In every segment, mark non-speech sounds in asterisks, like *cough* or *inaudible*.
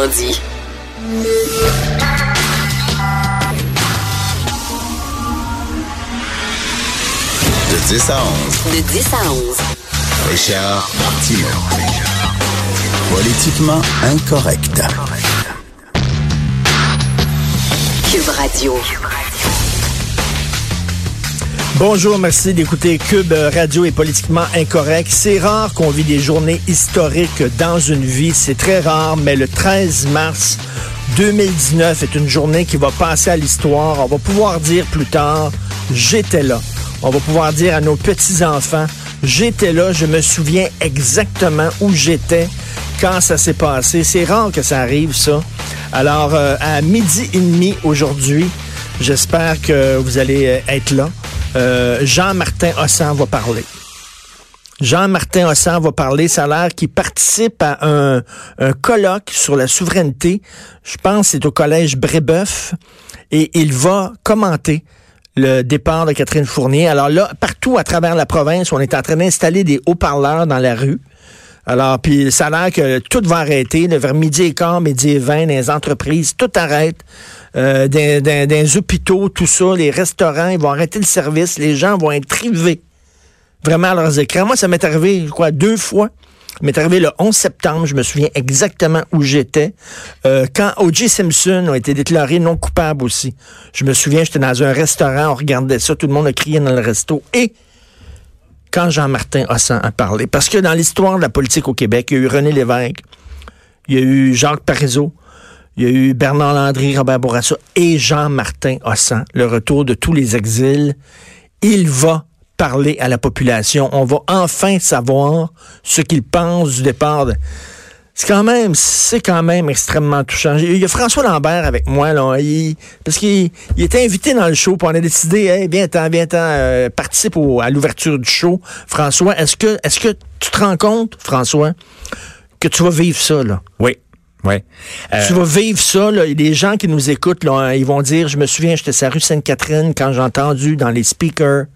dit. De 10 à 11. De 10 à 11. Richard Martineau. Politiquement incorrect. Cube Radio. Bonjour, merci d'écouter Cube Radio est politiquement incorrect. C'est rare qu'on vit des journées historiques dans une vie, c'est très rare, mais le 13 mars 2019 est une journée qui va passer à l'histoire. On va pouvoir dire plus tard, j'étais là. On va pouvoir dire à nos petits-enfants, j'étais là, je me souviens exactement où j'étais quand ça s'est passé. C'est rare que ça arrive, ça. Alors, euh, à midi et demi aujourd'hui, j'espère que vous allez euh, être là. Euh, Jean-Martin Hossan va parler. Jean-Martin Hossan va parler. Ça a l'air qu'il participe à un, un, colloque sur la souveraineté. Je pense que c'est au collège Brébeuf. Et il va commenter le départ de Catherine Fournier. Alors là, partout à travers la province, on est en train d'installer des haut-parleurs dans la rue. Alors, puis ça a l'air que tout va arrêter. vers midi et quart, midi et vingt, les entreprises, tout arrête. Euh, dans, hôpitaux, tout ça, les restaurants, ils vont arrêter le service. Les gens vont être privés vraiment à leurs écrans. Moi, ça m'est arrivé, quoi, deux fois. Ça m'est arrivé le 11 septembre, je me souviens exactement où j'étais. Euh, quand O.J. Simpson a été déclaré non coupable aussi. Je me souviens, j'étais dans un restaurant, on regardait ça, tout le monde a crié dans le resto. Et quand Jean-Martin Hossan a parlé, parce que dans l'histoire de la politique au Québec, il y a eu René Lévesque, il y a eu Jacques Parizeau, il y a eu Bernard Landry, Robert Bourassa et Jean-Martin Hossan, le retour de tous les exils. Il va parler à la population. On va enfin savoir ce qu'ils pensent du départ. C'est quand même, c'est quand même extrêmement touchant. Il y a François Lambert avec moi, là, parce qu'il il était invité dans le show, puis on a décidé, hey, viens-t'en, viens-t'en, euh, participe à l'ouverture du show. François, est-ce que, est-ce que tu te rends compte, François, que tu vas vivre ça, là? Oui. Ouais. Euh... Tu vas vivre ça. Là. Les gens qui nous écoutent, là, ils vont dire, je me souviens, j'étais sur la rue Sainte-Catherine quand j'ai entendu dans les speakers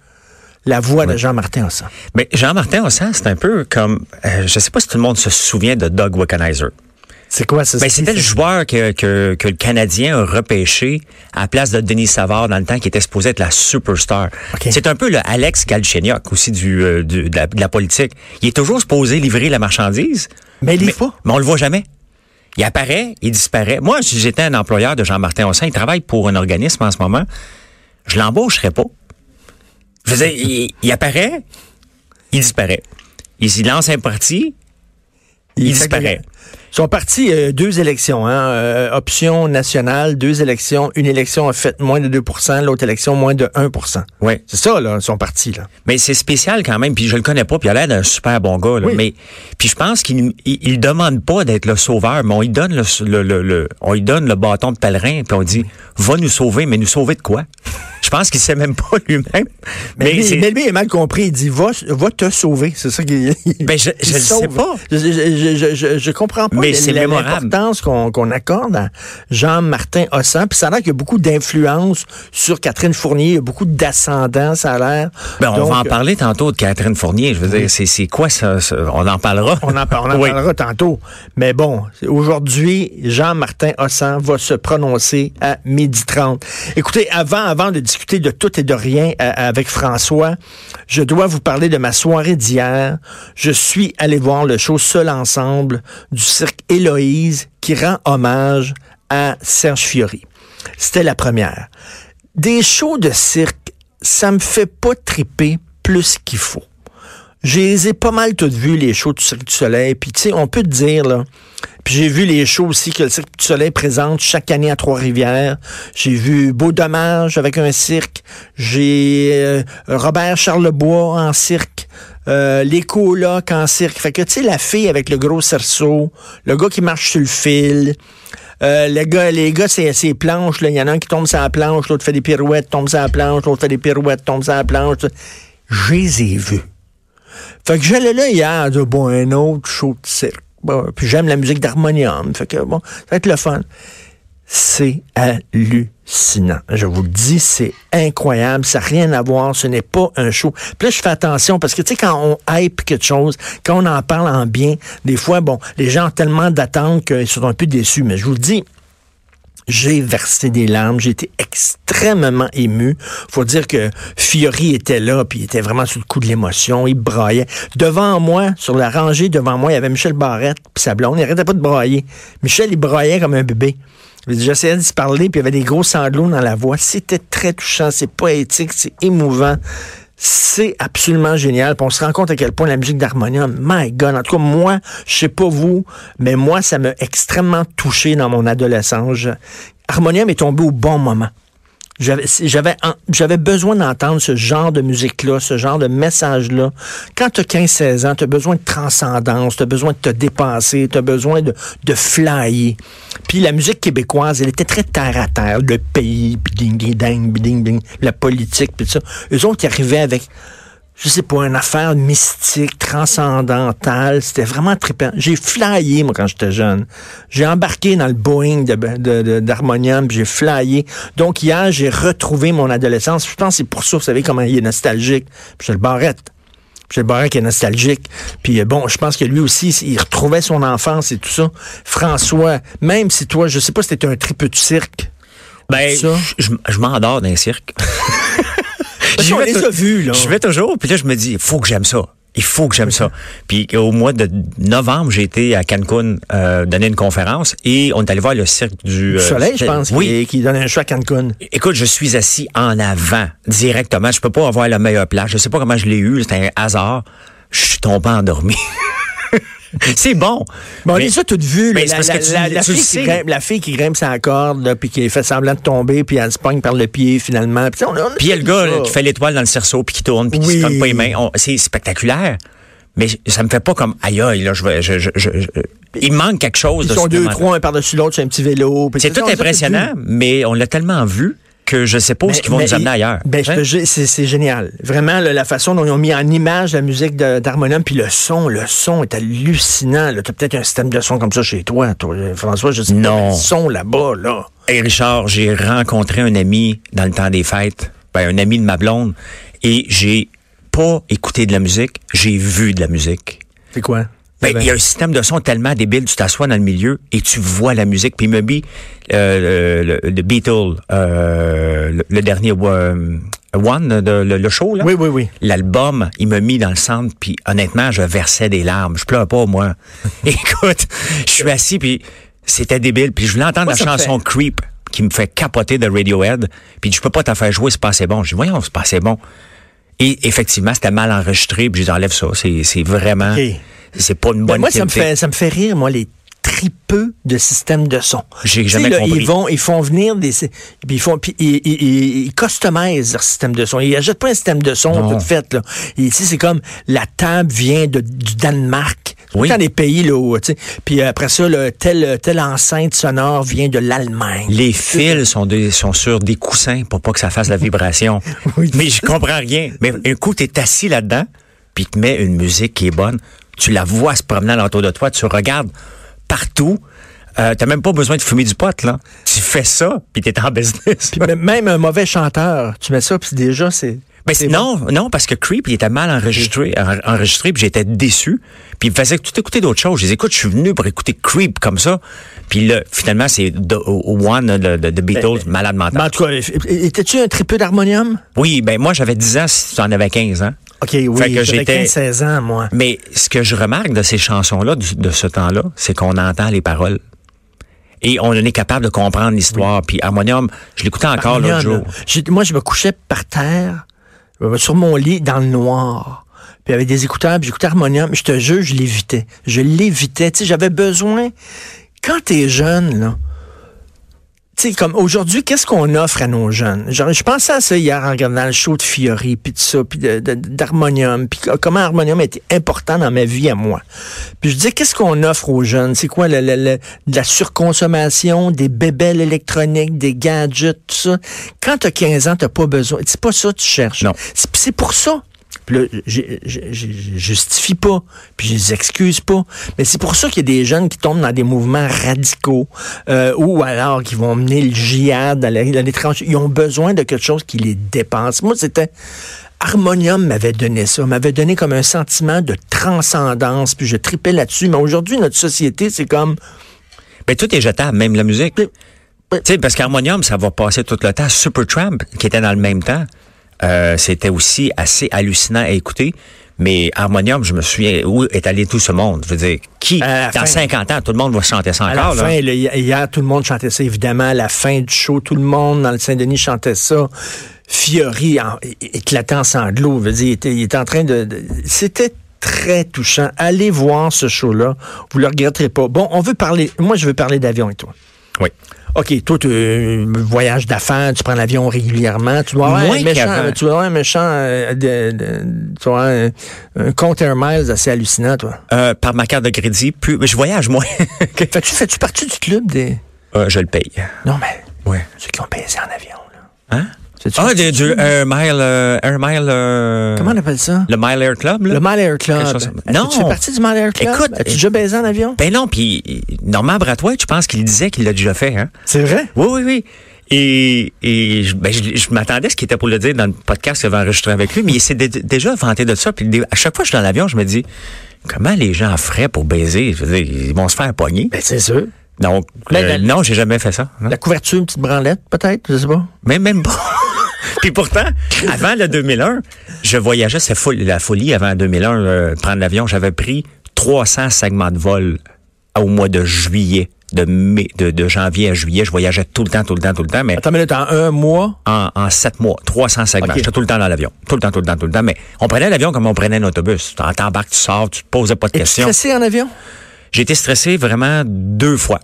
la voix de Jean-Martin Hossan. Mais Jean-Martin Hossan, c'est un peu comme, euh, je sais pas si tout le monde se souvient de Doug Wickenheiser. C'est quoi ça? Ben, c'était le joueur que, que, que le Canadien a repêché à la place de Denis Savard dans le temps qui était supposé être la superstar. C'est un peu le Alex Galchenyuk aussi du, euh, du- de, la, de la politique. Il est toujours supposé livrer la marchandise. Mais il livre pas. mais on le voit jamais. Il apparaît, il disparaît. Moi, si j'étais un employeur de Jean-Martin Hossan, il travaille pour un organisme en ce moment, je l'embaucherais pas. Je veux dire, il, il apparaît, il disparaît. Il s'y lance un parti, il disparaît. Sont partis euh, deux élections, hein, euh, option nationale, deux élections. Une élection a fait moins de 2% l'autre élection moins de 1% Ouais. C'est ça, là, ils sont partis, là. Mais c'est spécial quand même, puis je le connais pas, puis il a l'air d'un super bon gars. Là, Oui. Mais puis je pense qu'il il, il demande pas d'être le sauveur, mais on lui donne le, le, le, le- on lui donne le bâton de pèlerin, puis on dit va nous sauver, mais nous sauver de quoi? Je pense qu'il sait même pas *laughs* lui-même. Mais, lui, c'est- mais lui, il est mal compris. Il dit, va, va te sauver. C'est ça qu'il Ben, je- sauve. sais pas. Je, je, je, je, comprends pas Mais c'est l'importance qu'on accorde à Jean-Martin Hossan. Puis ça a l'air qu'il y a beaucoup d'influence sur Catherine Fournier. Il y a beaucoup d'ascendants, ça a l'air. Ben, on Donc, va en parler tantôt de Catherine Fournier. Je veux dire, c'est quoi ça, ça? On en parlera. On en, on en *laughs* Oui. parlera tantôt. Mais bon, aujourd'hui, Jean-Martin Hossan va se prononcer à midi 30. Écoutez, avant, avant de discuter de tout et de rien euh, avec François, je dois vous parler de ma soirée d'hier. Je suis allé voir le show Seul Ensemble du cirque Héloïse qui rend hommage à Serge Fiori. C'était la première. Des shows de cirque, ça me fait pas triper plus qu'il faut. Je les ai pas mal toutes vues, les shows du Cirque du Soleil. Puis, tu sais, on peut te dire, là. Puis j'ai vu les shows aussi que le Cirque du Soleil présente chaque année à Trois-Rivières. J'ai vu Beau Dommage avec un cirque. J'ai euh, Robert Charlebois en cirque. Euh, les colocs en cirque. Fait que, tu sais, la fille avec le gros cerceau, le gars qui marche sur le fil, euh, les gars, les gars, c'est c'est planches. Il y en a un qui tombe sur la planche, l'autre fait des pirouettes, tombe sur la planche, l'autre fait des pirouettes, tombe sur la planche. Je les ai vus. Fait que j'allais là hier, de bon, un autre show de cirque. Puis j'aime la musique d'harmonium. Fait que bon, ça va être le fun. c'est hallucinant. Je vous le dis, c'est incroyable. Ça n'a rien à voir. Ce n'est pas un show. Puis là, je fais attention parce que, tu sais, quand on hype quelque chose, quand on en parle en bien, des fois, bon, les gens ont tellement d'attentes qu'ils sont un peu déçus. Mais je vous le dis, j'ai versé des larmes, j'ai été extrêmement ému. Faut dire que Fiori était là, puis il était vraiment sous le coup de l'émotion, il braillait. Devant moi, sur la rangée devant moi, il y avait Michel Barrette, puis sa blonde, il arrêtait pas de brailler. Michel, il braillait comme un bébé. J'essayais de se parler, puis il y avait des gros sanglots dans la voix. C'était très touchant, c'est poétique, c'est émouvant. C'est absolument génial. On se rend compte à quel point la musique d'harmonium, my God, en tout cas, moi, je sais pas vous, mais moi, ça m'a extrêmement touché dans mon adolescence. Harmonium est tombé au bon moment. J'avais, j'avais, besoin d'entendre ce genre de musique-là, ce genre de message-là. Quand tu as 15-16 ans, tu besoin de transcendance, tu besoin de te dépasser, tu besoin de, de flyer. Puis la musique québécoise, elle était très terre-à-terre. Le pays, ding ding ding ding la politique, puis ça. Eux autres, qui arrivaient avec je sais pas, une affaire mystique, transcendantale. C'était vraiment trippant. J'ai flyé, moi, quand j'étais jeune. J'ai embarqué dans le Boeing d'Harmonium, de, de, j'ai flyé. Donc, hier, j'ai retrouvé mon adolescence. Je pense que c'est pour ça, vous savez comment il est nostalgique. Puis, le Barrette. Michel Barrette qui est nostalgique. Puis euh, bon, je pense que lui aussi, il retrouvait son enfance et tout ça. François, même si toi, je sais pas si c'était un tripeux de cirque. Ben, je, je m'endors d'un cirque. *laughs* on les a vus, là. Je vais toujours, puis là, je me dis, il faut que j'aime ça. Il faut que j'aime ça. *laughs* Puis au mois de novembre, j'ai été à Cancun euh, donner une conférence et on est allé voir le cirque du euh, Soleil, je pense, oui. qui, donne un choix à Cancun. Écoute, je suis assis en avant directement. Je peux pas avoir la meilleure place. Je sais pas comment je l'ai eu. C'était un hasard. Je suis tombé endormi. *laughs* c'est bon. Bon, on les a toutes vues. la, fille qui grimpe, la, fille qui grimpe, sa corde, puis qui fait semblant de tomber, puis elle se pogne par le pied finalement. Puis il y a le gars qui fait l'étoile dans le cerceau, puis qui tourne, puis qui se cogne pas les mains. C'est spectaculaire. Mais ça me fait pas comme aïe aïe là, je, je, je, je il manque quelque chose. Ils sont deux, trois, un par-dessus l'autre sur un petit vélo. C'est tout impressionnant, mais on l'a tellement vu que je sais pas où ce qu'ils vont nous amener ailleurs. Ben, hein? c'est génial. Vraiment, la façon dont ils ont mis en image la musique d'harmonium, puis le son, le son est hallucinant. Tu as peut-être un système de son comme ça chez toi, François, je sais non. pas. Le son là-bas, là. Et Richard, j'ai rencontré un ami dans le temps des fêtes, ben, un ami de ma blonde, et j'ai pas écouté de la musique, j'ai vu de la musique. C'est quoi? Ben, il y a un système de son tellement débile, tu t'assois dans le milieu et tu vois la musique. Puis il me dit, euh, le, Beatles, euh, le, dernier euh, One, le, show, là. Oui, oui, oui. L'album, il m'a mis dans le centre, puis honnêtement, je versais des larmes. Je pleure pas, moi. *laughs* Écoute, je suis assis, puis c'était débile. Puis je voulais entendre la chanson Creep, qui me fait capoter de Radiohead. Puis je peux pas t'en faire jouer, c'est pas assez bon. Je dis, voyons, c'est pas assez bon. Et effectivement, c'était mal enregistré, puis j'enlève ça. C'est vraiment c'est pas une ben, bonne Moi, ça me fait ça me fait rire, moi, les tripeux de systèmes de son. J'ai jamais compris. Ils vont, ils font venir des, puis ils font, puis ils, ils, ils, customisent leur système de son. Ils n'achètent pas un système de son tout fait là. ici, c'est comme la table vient de, du Danemark. Oui. Dans des pays là, où. Puis après ça, le, telle telle enceinte sonore vient de l'Allemagne. Les fils sont, des, sont sur des coussins pour pas que ça fasse la vibration. *laughs* oui. Mais je comprends rien. Mais un coup, t'es assis là-dedans, puis tu mets une musique qui est bonne tu la vois se promener autour de toi, tu regardes partout. Euh, t'as même pas besoin de fumer du pot, là. Tu fais ça, puis t'es en *laughs* business. Puis même un mauvais chanteur, tu mets ça, puis déjà, c'est... Ben, non, non, parce que Creep, il était mal enregistré, enregistré, puis j'étais déçu. Puis il me faisait tout écouter d'autres choses. Je dis, écoute, je suis venu pour écouter Creep comme ça. Puis là, finalement, c'est One de, de, Beatles, ben, malade mental. Ben, en tout cas, étais-tu un tripeux d'harmonium? Oui, ben moi, j'avais 10 ans si tu en avais 15 ans. OK, oui, j'étais 16 ans, moi. Mais ce que je remarque de ces chansons-là, de ce temps-là, c'est qu'on entend les paroles. Et on est capable de comprendre l'histoire. Puis Harmonium, je l'écoutais encore l'autre jour. Moi, je me couchais par terre, euh, sur mon lit, dans le noir. Puis avec des écouteurs, puis j'écoutais Harmonium. Je te jure, je l'évitais. Je l'évitais. Tu sais, j'avais besoin... Quand t'es jeune, là, sais, comme aujourd'hui, qu'est-ce qu'on offre à nos jeunes? Genre, je pensais à ça hier en regardant le show de Fiori, puis de ça, puis d'harmonium, puis comment harmonium était important dans ma vie à moi. Puis je disais, qu'est-ce qu'on offre aux jeunes? C'est quoi, le, le, la surconsommation, des bébelles électroniques, des gadgets, tout ça? Quand t'as 15 ans, t'as pas besoin. C'est pas ça que tu cherches. Non. C'est pour ça Puis là, je je- je- je justifie pas, puis je les excuse pas. Mais c'est pour ça qu'il y a des jeunes qui tombent dans des mouvements radicaux, euh, ou alors qui vont mener le djihad à l'étranger. Ils ont besoin de quelque chose qui les dépense. Moi, c'était... Harmonium m'avait donné ça, m'avait donné comme un sentiment de transcendance, puis je tripais là-dessus. Mais aujourd'hui, notre société, c'est comme... Ben, tout est jetable, même la musique. Tu sais, parce qu'Harmonium, ça va passer tout le temps. Supertramp, qui était dans le même temps, euh, c'était aussi assez hallucinant à écouter. Mais Harmonium, je me souviens, où est allé tout ce monde? Je veux dire, qui, À la dans fin. 50 ans, tout le monde va chanter ça À encore, la là? fin, hier, tout le monde chantait ça, évidemment. À la fin du show, tout le monde dans le Saint-Denis chantait ça. Fiori en, é- éclatait en sanglots. Je veux dire, il, était, il était en train de... de- C'était très touchant. Allez voir ce show-là. Vous le regretterez pas. Bon, on veut parler... Moi, je veux parler d'avion avec toi. Oui. OK, toi, tu euh, voyage d'affaires, tu prends l'avion régulièrement. Tu dois avoir Moins un méchant, tu dois avoir un méchant, euh, de, de- tu dois un, un compte Air Miles assez hallucinant, toi. Euh, par ma carte de crédit, plus, je voyage moins. *laughs* Fais-tu fais-tu partie du club des... Euh, je le paye. Non, mais Ouais. ceux qui ont baisé en avion, là. Hein? Ah, partie du? Air Mile, euh, Air Mile, euh, Comment on appelle ça? le Mile Air Club, là? Le Mile Air Club. Chose que Non. Tu fais partie du Mile Air Club? Écoute, As-tu euh, déjà baisé en avion? Ben non, puis Normand Bratois, je pense qu'il disait qu'il l'a déjà fait, hein? C'est vrai? Oui, oui, oui. Et, et je, ben, je, je m'attendais à ce qu'il était pour le dire dans le podcast qu'il avait enregistré avec lui, mais il s'est dé- déjà vanté de ça. Puis à chaque fois que je suis dans l'avion, je me dis, comment les gens feraient pour baiser? Je veux dire, ils vont se faire pogner. Ben, c'est sûr. Donc, Mais euh, non, j'ai jamais fait ça. hein. La couverture, une petite branlette, peut-être? Je sais pas. Mais même pas. *laughs* Puis pourtant, avant le 2001, je voyageais, c'est fou- la folie avant 2001, euh, prendre l'avion. J'avais pris 300 segments de vol au mois de juillet, de mai, de, de janvier à juillet. Je voyageais tout le temps, tout le temps, tout le temps, mais Attends une minute, en un mois, en, en sept mois, 300 segments. J'étais tout le temps dans l'avion. Tout le temps, tout le temps, tout le temps. Mais on prenait l'avion comme on prenait un autobus. Tu t'embarques, tu sors, tu te posais pas de questions. stressé en avion? J'ai été stressé vraiment deux fois.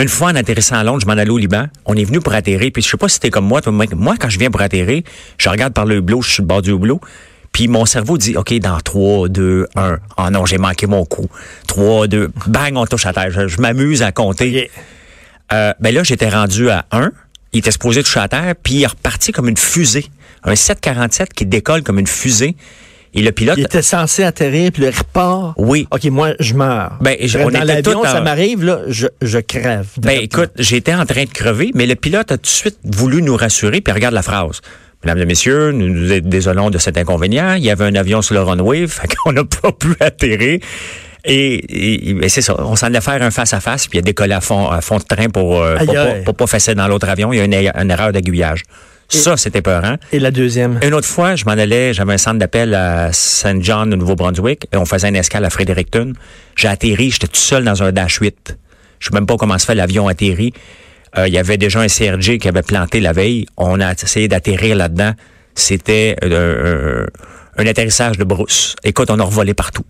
Une fois en atterrissant à Londres, je m'en allais au Liban. On est venu pour atterrir. Puis je sais pas si t'es comme moi. moi, quand je viens pour atterrir, je regarde par le hublot, je suis sur le bord du hublot. Puis mon cerveau dit, OK, dans 3, 2, 1. Oh non, j'ai manqué mon coup. 3, 2, bang, on touche à terre. Je, je m'amuse à compter. Euh, ben là, j'étais rendu à 1. Il était supposé toucher à terre, puis il est reparti comme une fusée. Un 747 qui décolle comme une fusée. Et le pilote... Il était censé atterrir, puis le repart. Oui. OK, moi, je meurs. Ben, je- Dans on était l'avion, en- ça m'arrive, là, je, je crève. Ben écoute, j'étais en train de crever, mais le pilote a tout de suite voulu nous rassurer, puis regarde la phrase. Mesdames et messieurs, nous nous désolons de cet inconvénient. Il y avait un avion sur le runway, *laughs* fait qu'on n'a pas pu atterrir. Et, et- et c'est ça, on s'en allait faire un face-à-face, puis il a décollé à fond, à fond de train pour, euh, pour, pour pas fesser dans l'autre avion. Il y a une, une erreur d'aiguillage. Ça, c'était peurant. Et la deuxième? Une autre fois, je m'en allais, j'avais un centre d'appel à Saint John, au Nouveau-Brunswick, et on faisait une escale à Fredericton. J'ai atterri, j'étais tout seul dans un Dash 8. Je sais même pas comment se fait l'avion atterri. Euh, Il y avait déjà un CRJ qui avait planté la veille. On a essayé d'atterrir là-dedans. C'était euh, un, un atterrissage de brousse. Écoute, on a revolé partout.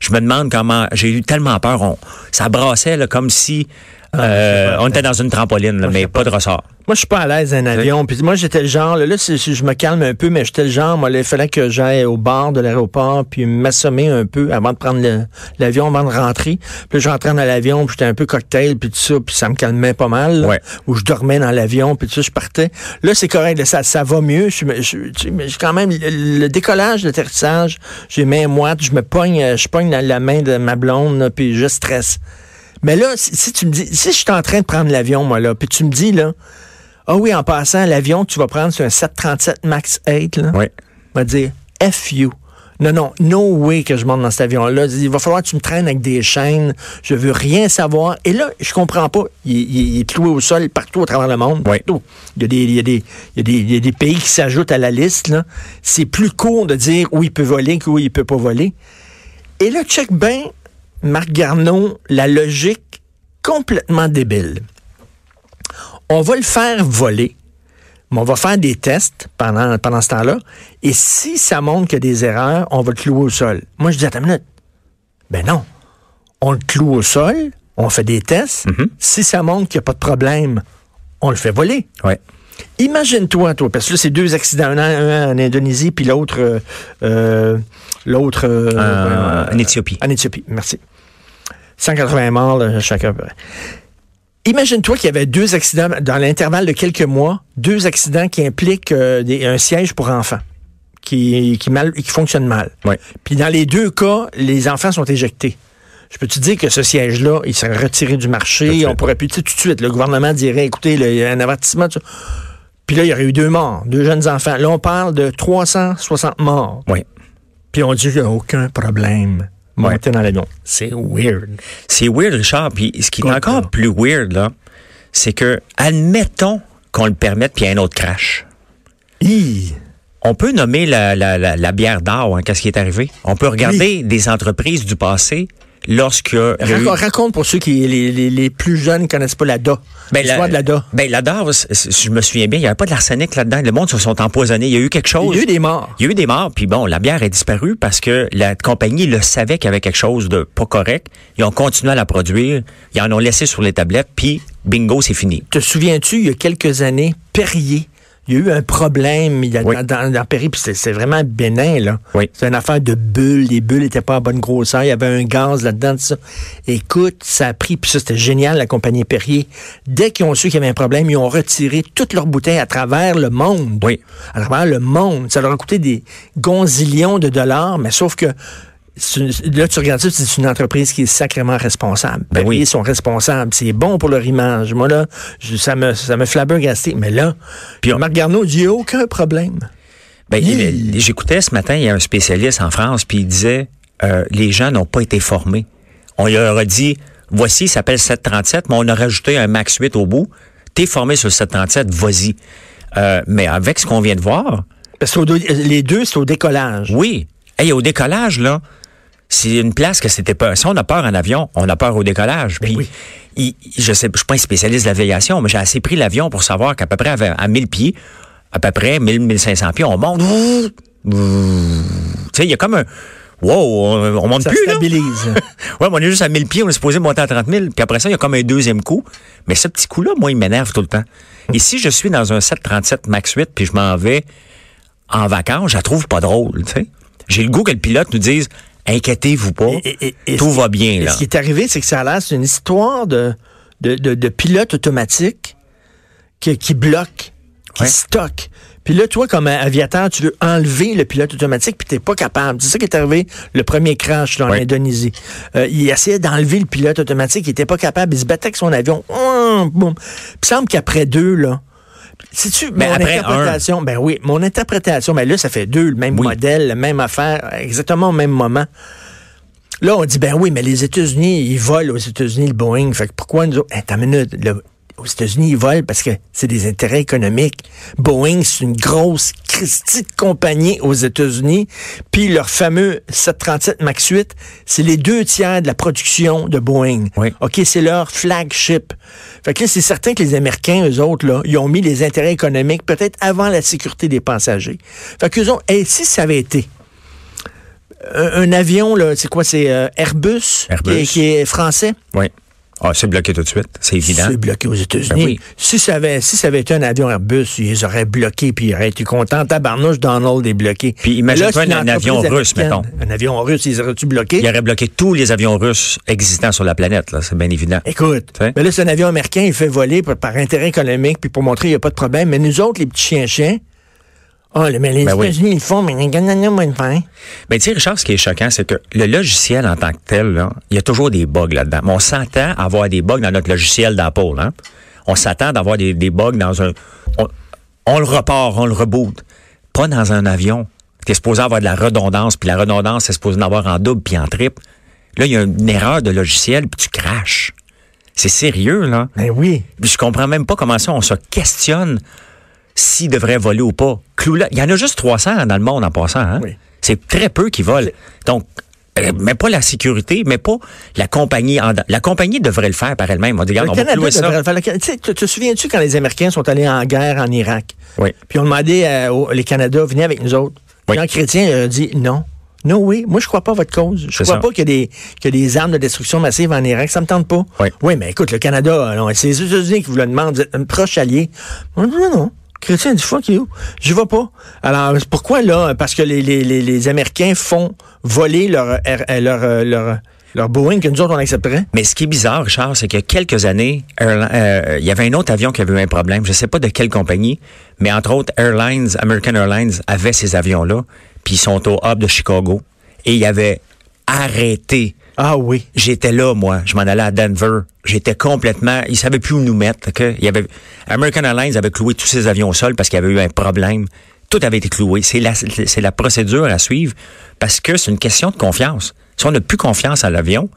Je me demande comment. J'ai eu tellement peur. On, ça brassait là, comme si euh, on était dans une trampoline, là, mais pas de ressort. Moi, je suis pas à l'aise en avion. Puis moi, j'étais le genre, là, là, je me calme un peu, mais j'étais le genre, moi, là, il fallait que j'aille au bar de l'aéroport, puis m'assommer un peu avant de prendre l'avion, avant de rentrer. Puis là, je rentrais dans l'avion, puis j'étais un peu cocktail, puis tout ça, puis ça me calmait pas mal. là. Ouais. Ou je dormais dans l'avion, puis tout ça, je partais. Là, c'est correct, là, ça, ça va mieux. Je, je- j'ai quand même, le, le décollage, l'atterrissage, j'ai main moite, je me pogne, euh, je pogne dans la main de ma blonde, là, puis je stresse. Mais là, si, si tu me dis, si je suis en train de prendre l'avion, moi, là, puis tu me dis, là, ah oui, en passant, l'avion que tu vas prendre, c'est un 737 MAX 8, là. Oui. va dire F you. Non, non, no way que je monte dans cet avion-là. Il va falloir que tu me traînes avec des chaînes. Je veux rien savoir. Et là, je comprends pas. Il, il- il est cloué au sol partout à travers le monde. Oui. Partout. Il y, a des, il, y a des, il, y a des, il y a des pays qui s'ajoutent à la liste. là. C'est plus court de dire où il peut voler qu'où il peut pas voler. Et là, check bien, Marc Garneau, la logique complètement débile. On va le faire voler, mais on va faire des tests pendant, pendant ce temps-là. Et si ça montre qu'il y a des erreurs, on va le clouer au sol. Moi, je dis, attends une minute. Ben non. On le cloue au sol, on fait des tests. Si ça montre qu'il n'y a pas de problème, on le fait voler. Ouais. Imagine-toi, toi, parce que là, c'est deux accidents, un, un en Indonésie, puis l'autre, euh, euh, l'autre euh, Euh, en Éthiopie. En Éthiopie, merci. 180 morts, là, chacun. Imagine-toi qu'il y avait deux accidents dans l'intervalle de quelques mois, deux accidents qui impliquent euh, des- un siège pour enfants qui, qui, mal, qui fonctionne mal. Puis dans les deux cas, les enfants sont éjectés. Je peux te dire que ce siège-là, il serait retiré du marché. On pourrait plus, tu sais, tout de suite, le gouvernement dirait, écoutez, là, il y a un avertissement. ça. Puis là, il y aurait eu deux morts, deux jeunes enfants. Là, on parle de 360 morts. Oui. Puis on dit qu'il n'y a aucun problème. Ouais. Monter dans l'avion. C'est weird. C'est weird, Richard. Puis ce qui est encore plus weird, là, c'est que, admettons qu'on le permette, puis un autre crash. Hi. On peut nommer la, la, la, la bière d'or, hein, qu'est-ce qui est arrivé? On peut regarder des entreprises du passé lorsque... eu- Raconte, pour ceux qui, les, les, les plus jeunes, ne connaissent pas la DA. L'histoire de la DA. Ben, la DA, c- c- je me souviens bien, il n'y avait pas de l'arsenic là-dedans. Le monde se sont empoisonnés. Il y a eu quelque chose. Il y a eu des morts. Il y a eu des morts, puis bon, la bière est disparue parce que la compagnie le savait qu'il y avait quelque chose de pas correct. Ils ont continué à la produire, ils en ont laissé sur les tablettes, puis bingo, c'est fini. Te souviens-tu, il y a quelques années, Perrier, il y a eu un problème il y a, Oui. dans, dans, dans Perrier, puis c'est vraiment bénin, là. Oui. C'est une affaire de bulles. Les bulles n'étaient pas à bonne grosseur. Il y avait un gaz là-dedans, tout ça. Écoute, ça a pris, puis ça, c'était génial, la compagnie Perrier. Dès qu'ils ont su qu'il y avait un problème, ils ont retiré toutes leurs bouteilles à travers le monde. Oui. À travers le monde. Ça leur a coûté des gonzillions de dollars, mais sauf que une- là, tu regardes ça, c'est une entreprise qui est sacrément responsable. Ben oui. Perrier sont responsables. C'est bon pour leur image. Moi, là, je- ça me, ça me flabbergasté. Mais là, Puis on- Marc Garneau dit, il n'y a aucun problème. Ben, J'écoutais ce matin, il y a un spécialiste en France, puis il disait, euh, les gens n'ont pas été formés. On leur a dit, voici, il s'appelle 737, mais on a rajouté un max 8 au bout. T'es formé sur le 737, vas-y. Euh, mais avec ce qu'on vient de voir, Parce que les deux, c'est au décollage. oui. Hey, au décollage, là, c'est une place que c'était pas. Si on a peur en avion, on a peur au décollage. Ben Puis, oui. il- je sais, je suis pas un spécialiste de l'aviation, mais j'ai assez pris l'avion pour savoir qu'à peu près à, à 1000 pieds, à peu près 1000, 1500 pieds, on monte. Tu sais, il y a comme un. Wow, on, on monte Ça plus, là. stabilise. *laughs* ouais, mais on est juste à 1000 pieds, on est supposé monter à 30 000. Puis après ça, il y a comme un deuxième coup. Mais ce petit coup-là, moi, il m'énerve tout le temps. Et si je suis dans un 737 MAX 8 puis je m'en vais en vacances, je la trouve pas drôle, tu sais. J'ai le goût que le pilote nous dise, inquiétez-vous pas, Et- et- et tout va bien, là. Ce qui est arrivé, c'est que ça a l'air, c'est une histoire de, de, de, de pilote automatique qui, qui bloque, qui Ouais. stocke. Puis là, toi, comme aviateur, tu veux enlever le pilote automatique, puis t'es pas capable. C'est ça qui est arrivé, le premier crash là, en Ouais. Indonésie. Euh, il essayait d'enlever le pilote automatique, il était pas capable, il se battait avec son avion. Hum, boum. Puis il semble qu'après deux, là, sais-tu, Mais mon après interprétation, ben oui, mon interprétation, ben là, ça fait deux, le même Oui. modèle, la même affaire, exactement au même moment. Là, on dit, ben oui, mais les États-Unis, ils volent aux États-Unis le Boeing. Fait que pourquoi nous autres? Une minute. le- aux États-Unis, ils volent parce que c'est des intérêts économiques. Boeing, c'est une grosse Christie de compagnie aux États-Unis. Puis leur fameux 737 MAX 8, c'est les deux tiers de la production de Boeing. Oui. OK, c'est leur flagship. Fait que là, c'est certain que les Américains, eux autres, là, ils ont mis les intérêts économiques peut-être avant la sécurité des passagers. Fait qu'eux autres, et si ça avait été un, un avion, là, c'est quoi, c'est euh, Airbus, Airbus. Qui, est, qui est français? Oui. Ah, c'est bloqué tout de suite. C'est évident. C'est bloqué aux États-Unis. Ben oui. si, ça avait, si ça avait été un avion Airbus, ils auraient bloqués, puis ils auraient été contents. Tabarnouche, Donald est bloqué. Puis imagine-toi un avion russe, mettons. Un avion russe, ils auraient-tu bloqué? Il aurait bloqué tous les avions russes existants sur la planète, là. C'est bien évident. Écoute, mais là, c'est un avion américain, il fait voler par, par intérêt économique, puis pour montrer qu'il n'y a pas de problème. Mais nous autres, les petits chiens-chiens, oh, mais les Ben oui. États-Unis, ils le font, mais les Canadiens, moins de pain. Ben, tu sais, Richard, ce qui est choquant, c'est que le logiciel en tant que tel, il y a toujours des bugs là-dedans. Mais on s'attend à avoir des bugs dans notre logiciel d'Apple, hein. On s'attend d'avoir des, des bugs dans un, on, on le repart, on le reboot. Pas dans un avion. T'es supposé avoir de la redondance, puis la redondance, c'est supposé en avoir en double puis en triple. Là, il y a une erreur de logiciel, puis tu craches. C'est sérieux, là. Ben oui. Puis je comprends même pas comment ça, on se questionne s'ils devraient voler ou pas. Il y en a juste 300 dans le monde en passant. Hein? Oui. C'est très peu qui volent. Donc, euh, mais pas la sécurité, mais pas la compagnie. En, la compagnie devrait le faire par elle-même. On dit, regarde, Le on va Canada ça. devrait le faire. Tu te, te souviens-tu quand les Américains sont allés en guerre en Irak? Oui. Puis on demandé euh, aux- les Canadiens, venez avec nous autres. Oui. Jean Chrétien a dit non. Non, oui, moi je crois pas à votre cause. Je C'est crois ça. pas qu'il y, a des- a des armes de destruction massive en Irak. Ça me tente pas. Oui. mais écoute, le Canada, c'est les États-Unis qui vous le demandent. Vous êtes un proche allié. Non, non. Chrétien dit fuck vais pas. Alors, pourquoi là? Parce que les, Américains font voler leur, euh, leur, euh, leur, Leur Boeing que nous autres, on accepterait. Mais ce qui est bizarre, Richard, c'est qu'il y a quelques années, euh, il y avait un autre avion qui avait eu un problème. Je ne sais pas de quelle compagnie, mais entre autres, Airlines, American Airlines avait ces avions-là, puis ils sont au hub de Chicago. Et il avait arrêté. Ah oui. J'étais là, moi. Je m'en allais à Denver. J'étais complètement... Ils savaient plus où nous mettre. Il y avait, American Airlines avait cloué tous ses avions au sol parce qu'il y avait eu un problème. Tout avait été cloué. C'est la, c'est la procédure à suivre parce que c'est une question de confiance. Si on n'a plus confiance à l'avion,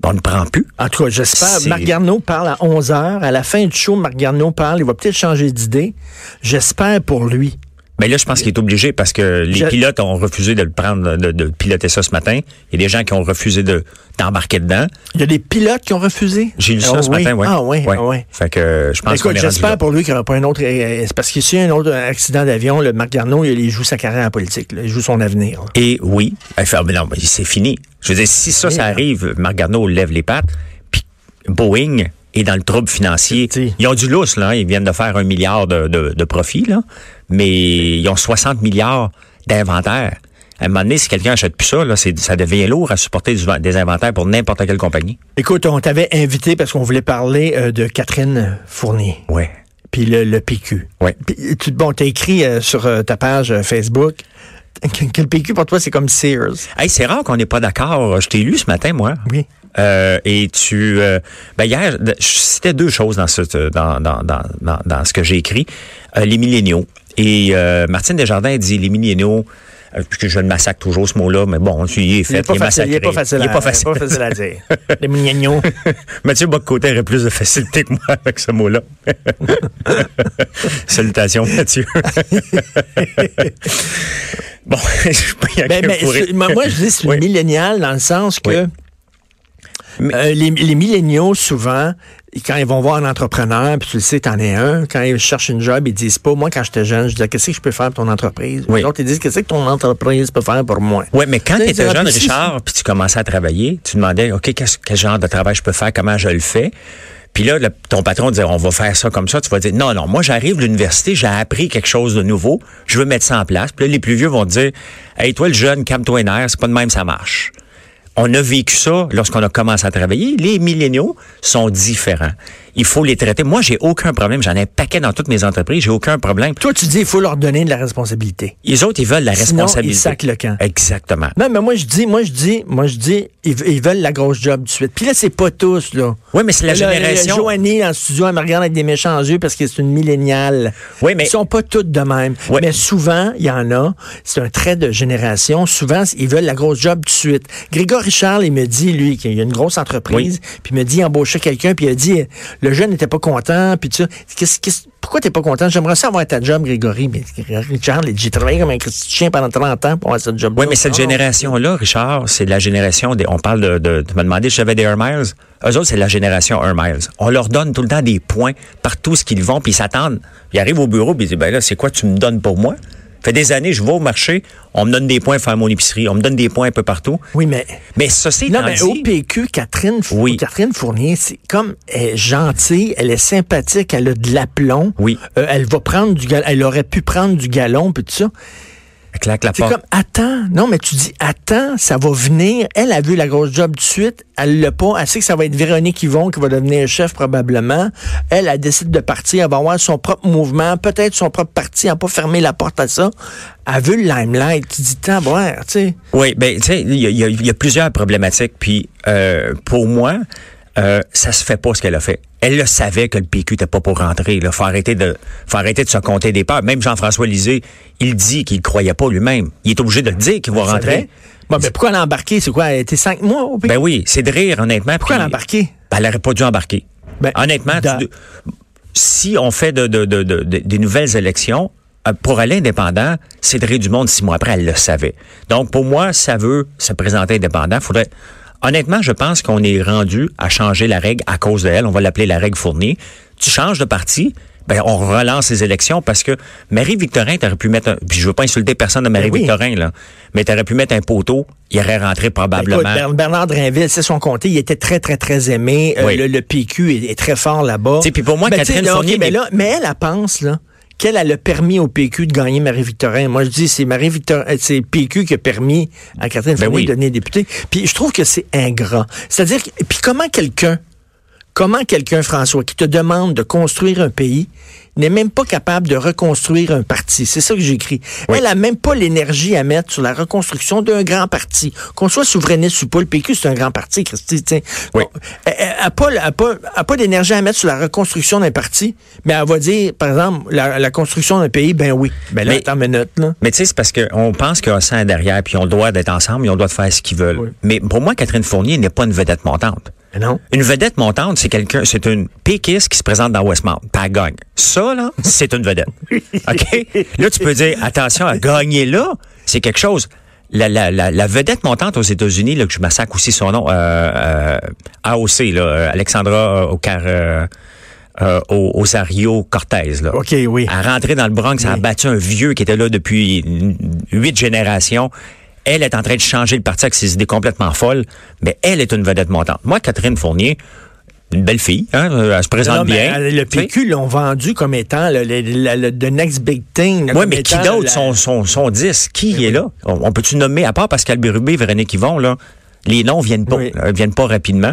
ben, on ne prend plus. En tout cas, j'espère. Marc Garneau parle à 11 heures. À la fin du show, Marc Garneau parle. Il va peut-être changer d'idée. J'espère pour lui. Mais là, je pense qu'il est obligé parce que les Je- pilotes ont refusé de le prendre, de, de piloter ça ce matin. Il y a des gens qui ont refusé de d'embarquer dedans. Il y a des pilotes qui ont refusé? J'ai lu ça Ah ce oui. matin, ouais. Ah oui, Ouais. ah oui. Fait que euh, je pense qu'on j'espère pour lui qu'il n'y aura pas un autre. euh, C'est parce que s'il y a un autre accident d'avion, le Marc Garneau, il, joue sa carrière en politique. là. Il joue son avenir. là. Et oui, fait, Ah, mais non, mais c'est fini. Je veux dire, si ça, ça Oui, arrive, Marc Garneau lève les pattes, puis Boeing est dans le trouble financier. Ils ont du lousse, là. hein. Ils viennent de faire un milliard de, de, de profit, là. Mais ils ont 60 milliards d'inventaire. À un moment donné, si quelqu'un achète plus ça, là, ça devient lourd à supporter du- des inventaires pour n'importe quelle compagnie. Écoute, on t'avait invité parce qu'on voulait parler euh, de Catherine Fournier, Ouais. puis le, le PQ. Ouais. Puis, tu, bon, t'as écrit euh, sur euh, ta page Facebook que, le PQ pour toi, c'est comme Sears? Hey, c'est rare qu'on n'est pas d'accord. Je t'ai lu ce matin, moi. Oui. Euh, et tu, euh, ben hier, je citais deux choses dans ce, dans, dans, dans, dans, dans ce que j'ai écrit. Euh, les milléniaux. Et euh, Martine Desjardins dit les milléniaux. euh, Puisque je le massacre toujours ce mot-là, mais bon, il est fait, Il est pas facile, il est pas facile, Il est à, pas facile. pas facile à dire. *laughs* Les mignons. *laughs* Mathieu Boccoté aurait plus de facilité que moi avec ce mot-là. *laughs* Salutations, Mathieu. bon, je suis pas y Ben, ben, c'est- moi, je dis c'est Oui. milléniale dans le sens que Oui. Mais- euh, les, les milléniaux, souvent, quand ils vont voir un entrepreneur, puis tu le sais, t'en es un, quand ils cherchent une job, ils disent pas, moi, quand j'étais jeune, je disais, qu'est-ce que je peux faire pour ton entreprise? Oui. Autres, ils disent, qu'est-ce que ton entreprise peut faire pour moi? Ouais, mais quand Tu étais jeune. Richard, puis tu commençais à travailler, tu demandais, OK, qu'est-ce- quel genre de travail je peux faire, comment je le fais? Puis là, le- ton patron disait, on va faire ça comme ça. Tu vas dire, non, non, moi, j'arrive de l'université, j'ai appris quelque chose de nouveau, je veux mettre ça en place. Puis là, les plus vieux vont te dire, hey, toi, le jeune, calme-toi les nerfs, c'est pas de même, ça marche. On a vécu ça lorsqu'on a commencé à travailler. Les milléniaux sont différents. Il faut les traiter. Moi, j'ai aucun problème. J'en ai un paquet dans toutes mes entreprises. J'ai aucun problème. Toi, tu dis, il faut leur donner de la responsabilité. Les autres, ils veulent la Sinon, responsabilité. ils sacent le camp. Exactement. Non, mais moi, je dis, moi, je dis, moi, je dis, ils, ils veulent la grosse job tout de suite. Puis là, c'est pas tous, là. Oui, mais c'est la Là, génération. Joanie, en studio, elle me regarde avec des méchants yeux parce que c'est une milléniale. Oui, mais- Ils sont pas toutes de même. Oui. Mais souvent, il y en a. C'est un trait de génération. Souvent, ils veulent la grosse job tout de suite. Grégory Richard, il me dit, lui, qu'il y a une grosse entreprise, puis il me dit, il embauchait quelqu'un, puis il a dit, le jeune n'était pas content, puis tout ça. Qu'est-ce- qu'est-ce- pourquoi t'es pas content? J'aimerais ça avoir ta job, Grégory. Mais Richard, j'ai travaillé comme un chien pendant 30 ans pour avoir cette job Oui, mais cette génération-là, Richard, c'est la génération des. On parle de. de tu m'as demandé si j'avais des Air Miles? Eux autres, c'est la génération Air Miles. On leur donne tout le temps des points partout ce qu'ils vont, puis ils s'attendent. Ils arrivent au bureau, puis ils disent Ben là, c'est quoi tu me donnes pour moi? Fait des années, je vais au marché, on me donne des points pour faire mon épicerie, on me donne des points un peu partout. Oui, mais Mais ceci Non, mais dit, au PQ, Catherine, Oui. Catherine Fournier, c'est comme elle est gentille, elle est sympathique, elle a de l'aplomb. Oui. Euh, elle va prendre du galon. Elle aurait pu prendre du galon, puis tout ça. Elle claque la C'est comme, attends. Non, mais tu dis, attends, ça va venir. Elle a vu la grosse job tout de suite. Elle l'a pas. Elle sait que ça va être Véronique Yvon qui va devenir chef probablement. Elle, elle décide de partir. Elle va avoir son propre mouvement, peut-être son propre parti. Elle n'a pas fermé la porte à ça. Elle veut le limelight. Tu dis, tant, voir, tu sais. Oui, ben tu sais, il y, a- a- y a plusieurs problématiques. Puis euh, pour moi, euh, ça se fait pas ce qu'elle a fait. Elle le savait que le PQ n'était pas pour rentrer. Il faut arrêter de, faut arrêter de se compter des peurs. Même Jean-François Lisée, il dit qu'il ne croyait pas lui-même. Il est obligé de le dire qu'il va C'est rentrer. Bon, mais pourquoi elle a embarqué? C'est quoi? Elle été cinq mois au PQ? Ben oui, c'est de rire honnêtement. Pourquoi puis- elle a embarqué? Ben, elle n'aurait pas dû embarquer. Ben, honnêtement, tu- si on fait de, de- de- de- de- des nouvelles élections, euh, pour aller indépendant, Cédric Dumont, six mois après, elle le savait. Donc, pour moi, ça veut se présenter indépendant. Faudrait. Honnêtement, je pense qu'on est rendu à changer la règle à cause de elle. On va l'appeler la règle fournie. Tu changes de parti, ben on relance les élections parce que Marie-Victorin, t'aurais pu mettre un, puis je veux pas insulter personne de Marie-Victorin, là, mais t'aurais pu mettre un poteau, il aurait rentré probablement. Écoute, Bernard Drinville, c'est son comté, il était très, très, très aimé. Euh, le, le PQ est, est très fort là-bas. Puis pour moi, Ben, Catherine Fournier mais, là, mais elle, elle pense là, qu'elle elle a permis au PQ de gagner Marie-Victorin. Moi, je dis, c'est Marie-Victorin, euh, c'est PQ qui a permis à Catherine Ben oui. de devenir députée. Puis je trouve que c'est ingrat. C'est-à-dire, que- puis comment quelqu'un, comment quelqu'un, François, qui te demande de construire un pays, n'est même pas capable de reconstruire un parti. C'est ça que j'écris. Elle a même pas l'énergie à mettre sur la reconstruction d'un grand parti. Qu'on soit souverainiste ou pas, le PQ, c'est un grand parti, Christy. Oui. Elle n'a pas, a pas, a pas d'énergie à mettre sur la reconstruction d'un parti, mais elle va dire, par exemple, la, la construction d'un pays, ben oui. Ben là, Mais- attends une minute, là. Mais tu sais, c'est parce qu'on pense qu'ils ont ça derrière, puis ils ont le droit d'être ensemble, ils ont le droit de faire ce qu'ils veulent. Oui. Mais pour moi, Catherine Fournier n'est pas une vedette montante. Non. Une vedette montante, c'est quelqu'un, c'est une péquiste qui se présente dans Westmount. Elle gagne. Ça, là, c'est une vedette. OK? Là, tu peux dire, attention, à gagner là, c'est quelque chose. La, la, la, la vedette montante aux États-Unis, là, que je massacre aussi son nom, euh, euh, AOC, là, Alexandra Ocar, euh, euh, Osario Cortez, là. OK, oui. À rentrer dans le Bronx, elle a battu un vieux qui était là depuis huit générations. Elle est en train de changer le parti avec ses idées complètement folles, mais elle est une vedette montante. Moi, Catherine Fournier, une belle fille, hein, euh, elle se présente Non, bien. le. PQ l'ont vendu comme étant le, le- le- le- the next big thing. Oui, mais qui d'autre la- sont, sont, sont 10? Qui est là? On, on peut-tu nommer, à part Pascal Bérubé, Véronique Yvon, là, les noms viennent pas, Oui. euh, viennent pas rapidement.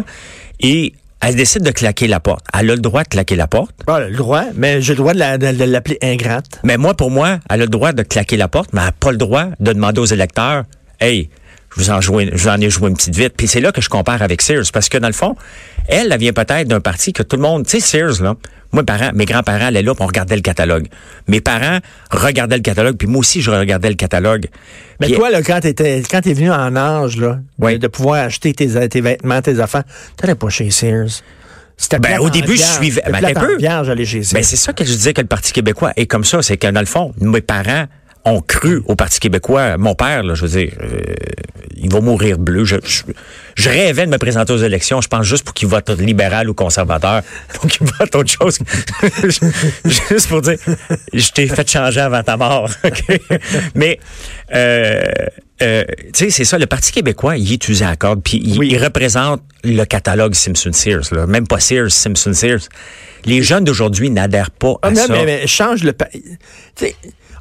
Et elle décide de claquer la porte. Elle a le droit de claquer la porte. Ah, le droit, mais j'ai le droit de la- de- de l'appeler ingrate. Mais moi, pour moi, elle a le droit de claquer la porte, mais elle n'a pas le droit de demander aux électeurs, hey, je vous en, joué, je vous en ai joué une petite vite. Puis c'est là que je compare avec Sears, parce que dans le fond, elle, elle vient peut-être d'un parti que tout le monde, tu sais, Sears, là, moi, parents, mes grands-parents allaient là, puis on regardait le catalogue. Mes parents regardaient le catalogue, puis moi aussi, je regardais le catalogue. Mais Puis- toi, là, quand t'étais, quand t'es venu en âge, là, de- Oui. de, pouvoir acheter tes, tes vêtements, tes affaires, t'allais pas chez Sears. C'était Ben, au début, je suivais- ben, un peu. vierge, aller chez Sears. Ben, c'est ça que je disais que le Parti québécois est comme ça. C'est que, dans le fond, mes parents ont cru au Parti québécois. Mon père, là, je veux dire, euh, il va mourir bleu. Je, je, je rêvais de me présenter aux élections. Je pense juste pour qu'il vote libéral ou conservateur. *laughs* Donc, il vote autre chose. *laughs* juste pour dire, je t'ai fait changer avant ta mort. *laughs* Mais, euh, euh, tu sais, c'est ça. Le Parti québécois, il est usé à la corde. Puis, il, Oui. il représente le catalogue Simpson-Sears. là. Même pas Sears, Simpson-Sears. Les jeunes d'aujourd'hui n'adhèrent pas Ah, à non, ça. mais, mais change le. pa- tu sais,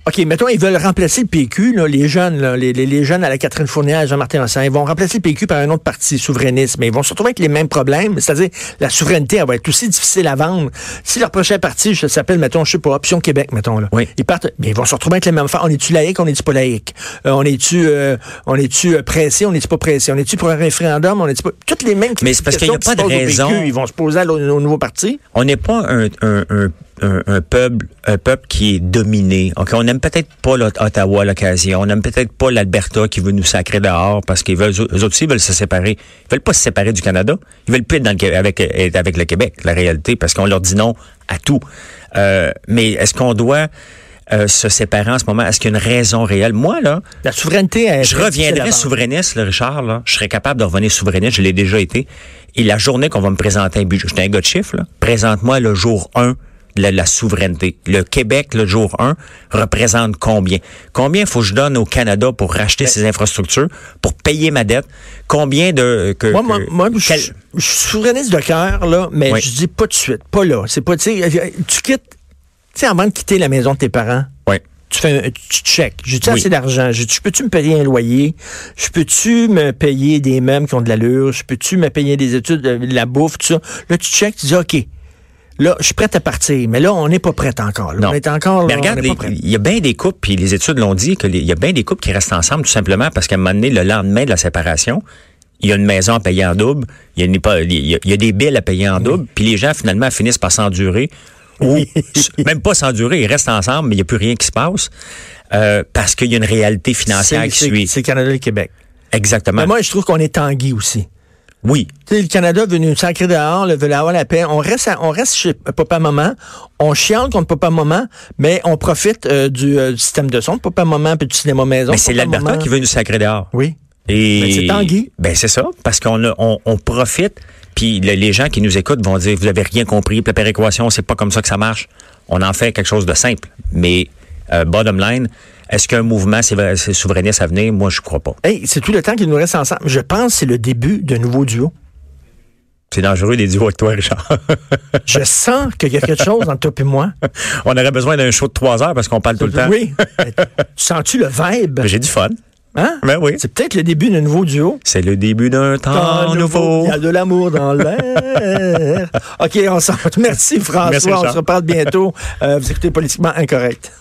OK, mettons, ils veulent remplacer le PQ, là, les jeunes, là, les, les- les jeunes à la Catherine Fournier, à Jean-Martin Lassalle, ils vont remplacer le PQ par un autre parti souverainiste, mais ils vont se retrouver avec les mêmes problèmes, c'est-à-dire la souveraineté, elle va être aussi difficile à vendre. Si leur prochain parti ça s'appelle, mettons, je sais pas, Option Québec, mettons, là, Oui. ils partent, mais ils vont se retrouver avec les mêmes affaires. On est-tu laïque, on est-tu pas laïque? Euh, on est-tu euh, on est-tu euh, pressé, on est-tu pas pressé? On est-tu pour un référendum, on est-tu pas... Toutes les mêmes Mais c'est parce qu'il y a pas de raison. PQ, ils vont se poser à au nouveau parti. on n'est pas un, un, un, un, un peuple un peuple qui est dominé. Ok, On n'aime peut-être pas l'Ot- Ottawa à l'occasion. On n'aime peut-être pas l'Alberta qui veut nous sacrer dehors parce qu'ils veulent, eux autres aussi veulent se séparer. Ils veulent pas se séparer du Canada. Ils veulent plus être dans le, Qué- avec, être avec le Québec, la réalité, parce qu'on leur dit non à tout. Euh, mais est-ce qu'on doit euh, se séparer en ce moment? Est-ce qu'il y a une raison réelle? Moi, là, La souveraineté, est je reviendrai souverainiste, là, Richard. Là. Je serais capable de revenir souverainiste. Je l'ai déjà été. Et la journée qu'on va me présenter un budget, j'étais un gars de chiffres, là. présente-moi le jour 1 de la, la souveraineté. Le Québec, le jour 1, représente combien? Combien faut que je donne au Canada pour racheter Ben ces infrastructures, pour payer ma dette? Combien de... Que, Moi, moi, que- moi, je, quel- je suis souverainiste de cœur, là, mais Oui. je dis pas de suite, pas là. C'est pas, tu sais, tu quittes, tu sais, avant de quitter la maison de tes parents, Ouais. tu fais un, tu check. J'ai-tu Oui. assez d'argent? J'ai- Je peux-tu me payer un loyer? Je peux-tu me payer des meubles qui ont de l'allure? Je peux-tu me payer des études, euh, de la bouffe, tout ça? Là, tu check, tu dis, OK. Là, je suis prête à partir. Mais là, on n'est pas prête encore. là. Non. On est encore, là, Mais regarde, il y a bien des couples, puis les études l'ont dit, qu'il y a bien des couples qui restent ensemble tout simplement parce qu'à un moment donné, le lendemain de la séparation, il y a une maison à payer en double, il y a, une épa- il y a- il y a des billes à payer en double, puis les gens finalement finissent par s'endurer ou même pas s'endurer, ils restent ensemble, mais il n'y a plus rien qui se passe euh, parce qu'il y a une réalité financière qui suit. C'est le Canada et le Québec. Exactement. Mais moi, je trouve qu'on est tanguy aussi. Oui. Tu sais, le Canada veut nous sacrer dehors, le veut avoir la paix. On reste, à- on reste chez papa-maman. On chiale contre papa-maman, mais on profite euh, du, euh, du système de son de papa-maman puis du cinéma maison. Mais c'est l'Alberta qui veut nous sacrer dehors. Oui. Et Ben, c'est Tanguy. Ben c'est ça, parce qu'on a- on, on profite. Puis le- les gens qui nous écoutent vont dire vous avez rien compris, puis la péréquation c'est pas comme ça que ça marche. On en fait quelque chose de simple. Mais euh, bottom line, est-ce qu'un mouvement c'est souverainiste à venir? Moi je crois pas. Hey, c'est tout le temps qu'il nous reste ensemble? Je pense que c'est le début d'un nouveau duo. C'est dangereux des duos avec toi, Richard. *laughs* Je sens qu'il y a quelque chose entre toi et moi. *laughs* On aurait besoin d'un show de trois heures parce qu'on parle tout le temps. Oui. tu sens-tu le vibe? J'ai du fun. Hein? Ben oui. C'est peut-être le début d'un nouveau duo. C'est le début d'un temps nouveau. Il y a de l'amour dans l'air. *laughs* OK, on s'en Merci François. Merci, on se reparle bientôt. Euh, vous écoutez Politiquement Incorrect.